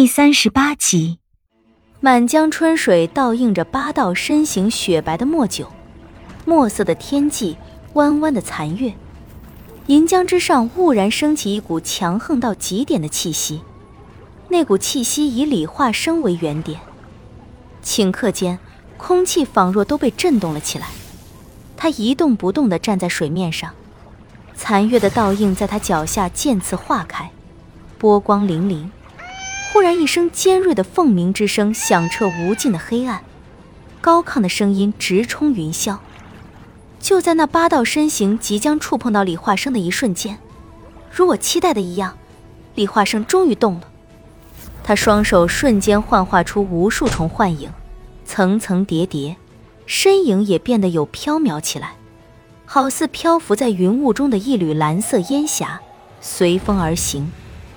第三十八集，满江春水倒映着八道身形雪白的墨酒，墨色的天际，弯弯的残月，银江之上兀然升起一股强横到极点的气息。那股气息以李化生为原点，顷刻间，空气仿若都被震动了起来。他一动不动地站在水面上，残月的倒映在他脚下渐次化开，波光粼粼。忽然，一声尖锐的凤鸣之声响彻无尽的黑暗，高亢的声音直冲云霄。就在那八道身形即将触碰到李化生的一瞬间，如我期待的一样，李化生终于动了。他双手瞬间幻化出无数重幻影，层层叠叠，身影也变得有飘渺起来，好似漂浮在云雾中的一缕蓝色烟霞，随风而行。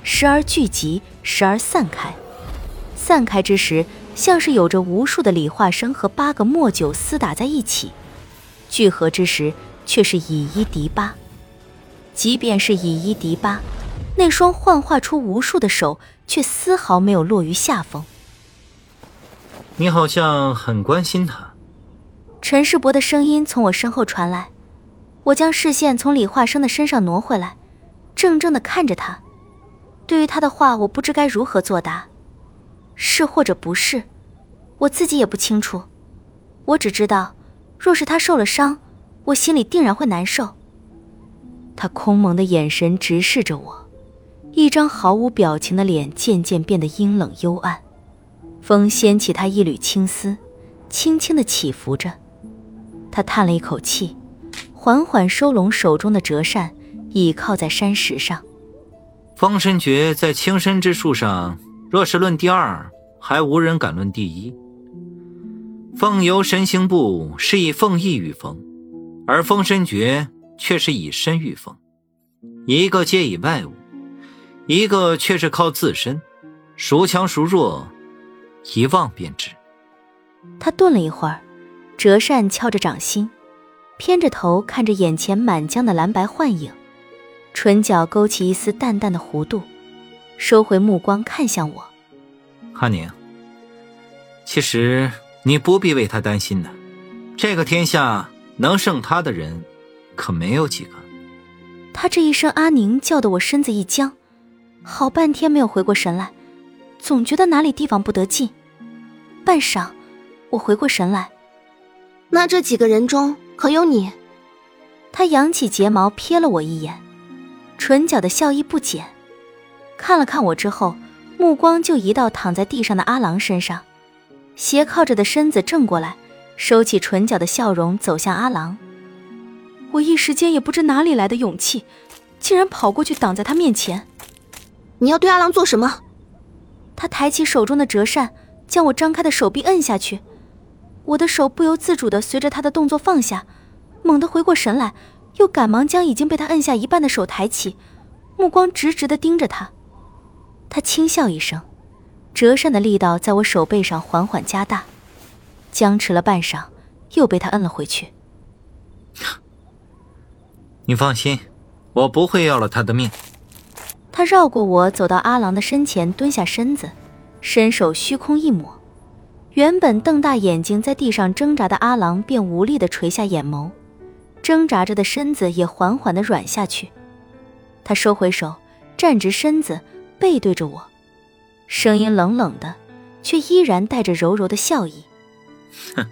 时而聚集，时而散开。散开之时，像是有着无数的李化生和八个墨九厮打在一起；聚合之时，却是以一敌八。即便是以一敌八，那双幻化出无数的手，却丝毫没有落于下风。你好像很关心他。陈世伯的声音从我身后传来，我将视线从李化生的身上挪回来，怔怔地看着他。对于他的话，我不知该如何作答，是或者不是，我自己也不清楚。我只知道，若是他受了伤，我心里定然会难受。他空蒙的眼神直视着我，一张毫无表情的脸渐渐变得阴冷幽暗。风掀起他一缕青丝，轻轻的起伏着。他叹了一口气，缓缓收拢手中的折扇，倚靠在山石上。风神诀在青身之术上，若是论第二，还无人敢论第一。凤游神行步是以凤翼御风，而风神诀却是以身御风。一个皆以外物，一个却是靠自身，孰强孰弱，一望便知。他顿了一会儿，折扇敲着掌心，偏着头看着眼前满江的蓝白幻影。唇角勾起一丝淡淡的弧度，收回目光看向我。阿宁，其实你不必为他担心的，这个天下能胜他的人，可没有几个。他这一声阿宁叫得我身子一僵，好半天没有回过神来，总觉得哪里地方不得劲。半晌，我回过神来，那这几个人中可有你？他扬起睫毛瞥了我一眼。唇角的笑意不减，看了看我之后，目光就移到躺在地上的阿郎身上，斜靠着的身子正过来，收起唇角的笑容，走向阿郎。我一时间也不知哪里来的勇气，竟然跑过去挡在他面前。你要对阿郎做什么？他抬起手中的折扇，将我张开的手臂摁下去。我的手不由自主地随着他的动作放下，猛地回过神来。又赶忙将已经被他摁下一半的手抬起，目光直直的盯着他。他轻笑一声，折扇的力道在我手背上缓缓加大，僵持了半晌，又被他摁了回去。你放心，我不会要了他的命。他绕过我，走到阿郎的身前，蹲下身子，伸手虚空一抹，原本瞪大眼睛在地上挣扎的阿郎便无力的垂下眼眸。挣扎着的身子也缓缓的软下去，他收回手，站直身子，背对着我，声音冷冷的，却依然带着柔柔的笑意。哼，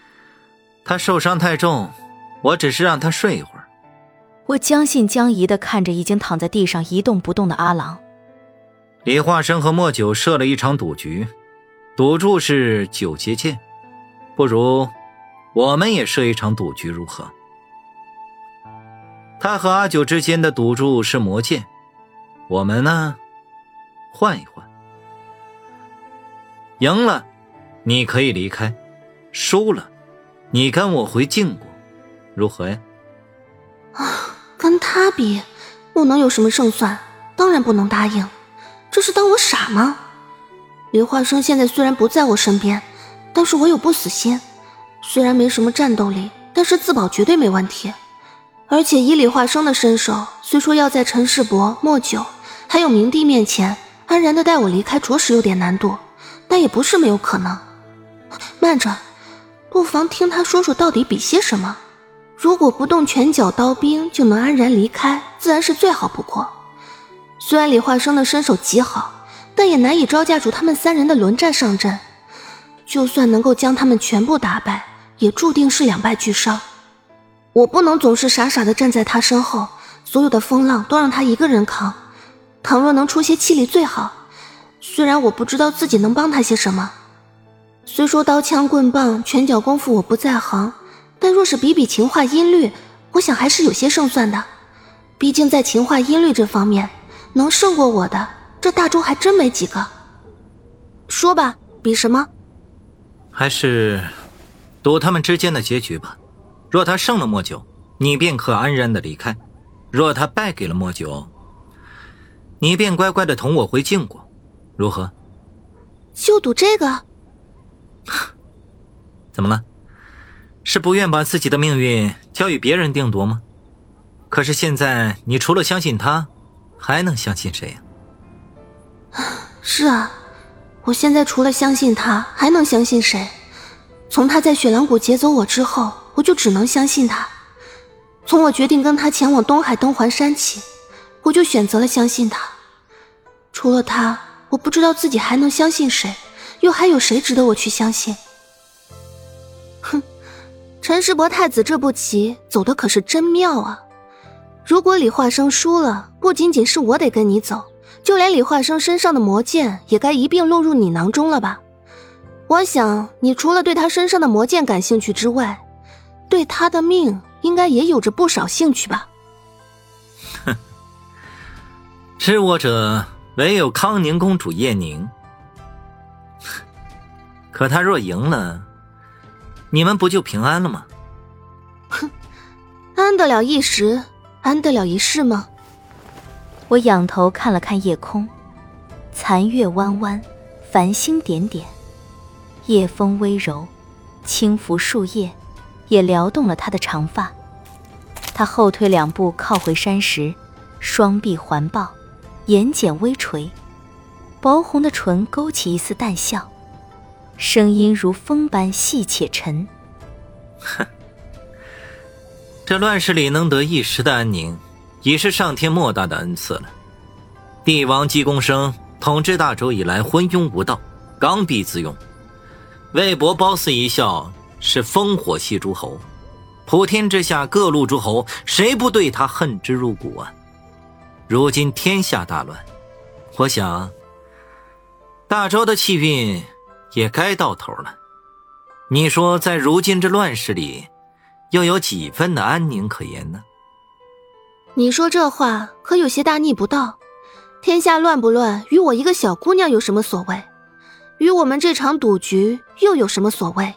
他受伤太重，我只是让他睡一会儿。我将信将疑的看着已经躺在地上一动不动的阿郎。李化生和莫九设了一场赌局，赌注是九节剑，不如我们也设一场赌局，如何？他和阿九之间的赌注是魔剑，我们呢，换一换。赢了，你可以离开；输了，你跟我回晋国，如何呀？啊，跟他比，我能有什么胜算？当然不能答应。这是当我傻吗？刘化生现在虽然不在我身边，但是我有不死心。虽然没什么战斗力，但是自保绝对没问题。而且以李化生的身手，虽说要在陈世伯、莫九还有明帝面前安然的带我离开，着实有点难度，但也不是没有可能。慢着，不妨听他说说到底比些什么。如果不动拳脚刀兵就能安然离开，自然是最好不过。虽然李化生的身手极好，但也难以招架住他们三人的轮战上阵。就算能够将他们全部打败，也注定是两败俱伤。我不能总是傻傻的站在他身后，所有的风浪都让他一个人扛。倘若能出些气力最好。虽然我不知道自己能帮他些什么，虽说刀枪棍棒、拳脚功夫我不在行，但若是比比情话音律，我想还是有些胜算的。毕竟在情话音律这方面，能胜过我的，这大周还真没几个。说吧，比什么？还是赌他们之间的结局吧。若他胜了莫九，你便可安然的离开；若他败给了莫九，你便乖乖的同我回晋国，如何？就赌这个？怎么了？是不愿把自己的命运交与别人定夺吗？可是现在，你除了相信他，还能相信谁呀？是啊。我现在除了相信他，还能相信谁？从他在雪狼谷劫走我之后，我就只能相信他。从我决定跟他前往东海登环山起，我就选择了相信他。除了他，我不知道自己还能相信谁，又还有谁值得我去相信？哼，陈世伯太子这步棋走的可是真妙啊！如果李化生输了，不仅仅是我得跟你走。就连李化生身上的魔剑也该一并落入你囊中了吧？我想，你除了对他身上的魔剑感兴趣之外，对他的命应该也有着不少兴趣吧？哼，知我者唯有康宁公主叶宁。可他若赢了，你们不就平安了吗？哼，安得了一时，安得了一世吗？我仰头看了看夜空，残月弯弯，繁星点点，夜风微柔，轻拂树叶，也撩动了他的长发。他后退两步，靠回山石，双臂环抱，眼睑微垂，薄红的唇勾起一丝淡笑，声音如风般细且沉。哼，这乱世里能得一时的安宁。已是上天莫大的恩赐了。帝王姬公生统治大周以来，昏庸无道，刚愎自用。魏博褒姒一笑，是烽火戏诸侯。普天之下各路诸侯，谁不对他恨之入骨啊？如今天下大乱，我想大周的气运也该到头了。你说，在如今这乱世里，又有几分的安宁可言呢？你说这话可有些大逆不道。天下乱不乱，与我一个小姑娘有什么所谓？与我们这场赌局又有什么所谓？